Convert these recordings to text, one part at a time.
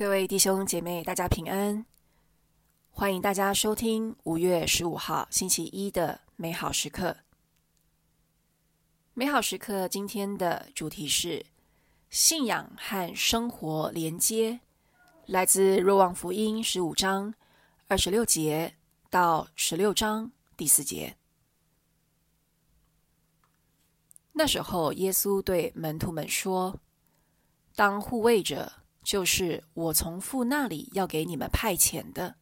各位弟兄姐妹，大家平安！欢迎大家收听五月十五号星期一的美好时刻。美好时刻今天的主题是信仰和生活连接，来自若望福音十五章二十六节到十六章第四节。那时候，耶稣对门徒们说：“当护卫者。”就是我从父那里要给你们派遣的，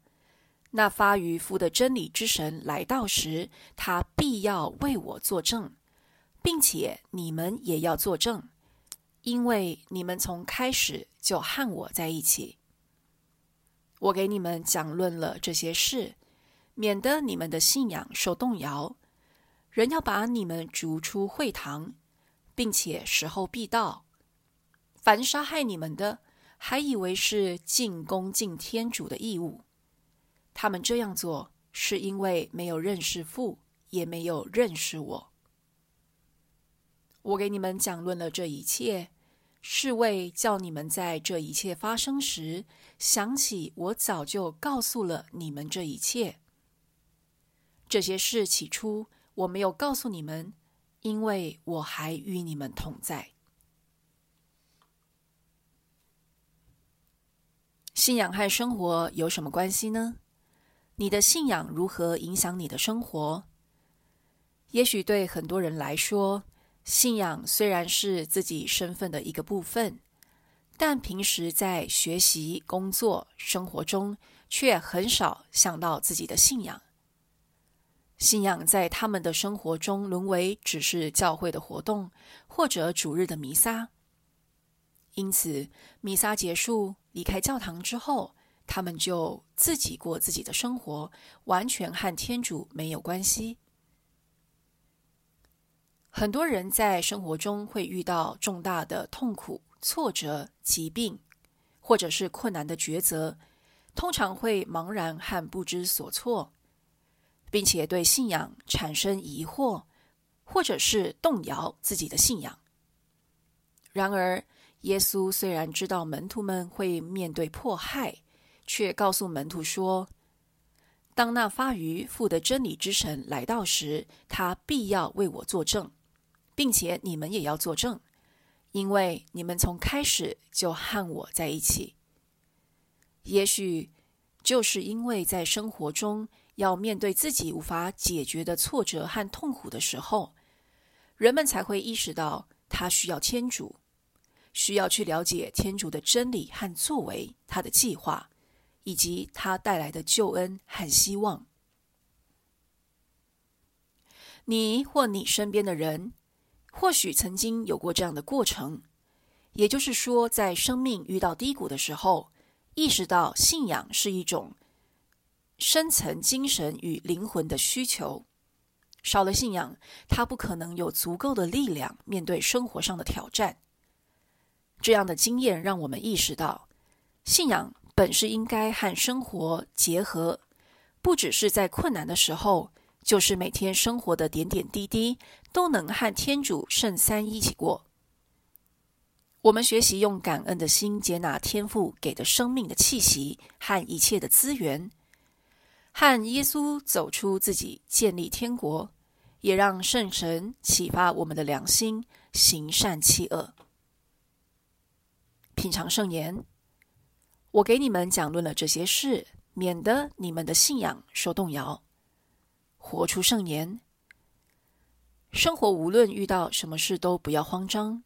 那发于父的真理之神来到时，他必要为我作证，并且你们也要作证，因为你们从开始就和我在一起。我给你们讲论了这些事，免得你们的信仰受动摇。人要把你们逐出会堂，并且时候必到，凡杀害你们的。还以为是尽恭敬天主的义务，他们这样做是因为没有认识父，也没有认识我。我给你们讲论了这一切，是为叫你们在这一切发生时，想起我早就告诉了你们这一切。这些事起初我没有告诉你们，因为我还与你们同在。信仰和生活有什么关系呢？你的信仰如何影响你的生活？也许对很多人来说，信仰虽然是自己身份的一个部分，但平时在学习、工作、生活中，却很少想到自己的信仰。信仰在他们的生活中沦为只是教会的活动，或者主日的弥撒。因此，弥撒结束，离开教堂之后，他们就自己过自己的生活，完全和天主没有关系。很多人在生活中会遇到重大的痛苦、挫折、疾病，或者是困难的抉择，通常会茫然和不知所措，并且对信仰产生疑惑，或者是动摇自己的信仰。然而，耶稣虽然知道门徒们会面对迫害，却告诉门徒说：“当那发于父的真理之神来到时，他必要为我作证，并且你们也要作证，因为你们从开始就和我在一起。也许就是因为在生活中要面对自己无法解决的挫折和痛苦的时候，人们才会意识到他需要天主。”需要去了解天主的真理和作为，他的计划，以及他带来的救恩和希望。你或你身边的人，或许曾经有过这样的过程，也就是说，在生命遇到低谷的时候，意识到信仰是一种深层精神与灵魂的需求。少了信仰，他不可能有足够的力量面对生活上的挑战。这样的经验让我们意识到，信仰本是应该和生活结合，不只是在困难的时候，就是每天生活的点点滴滴都能和天主圣三一起过。我们学习用感恩的心接纳天父给的生命的气息和一切的资源，和耶稣走出自己，建立天国，也让圣神启发我们的良心，行善弃恶。品尝圣言，我给你们讲论了这些事，免得你们的信仰受动摇。活出圣言，生活无论遇到什么事都不要慌张，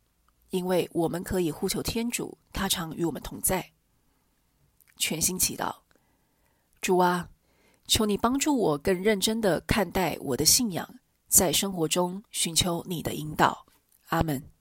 因为我们可以呼求天主，他常与我们同在。全心祈祷，主啊，求你帮助我更认真的看待我的信仰，在生活中寻求你的引导。阿门。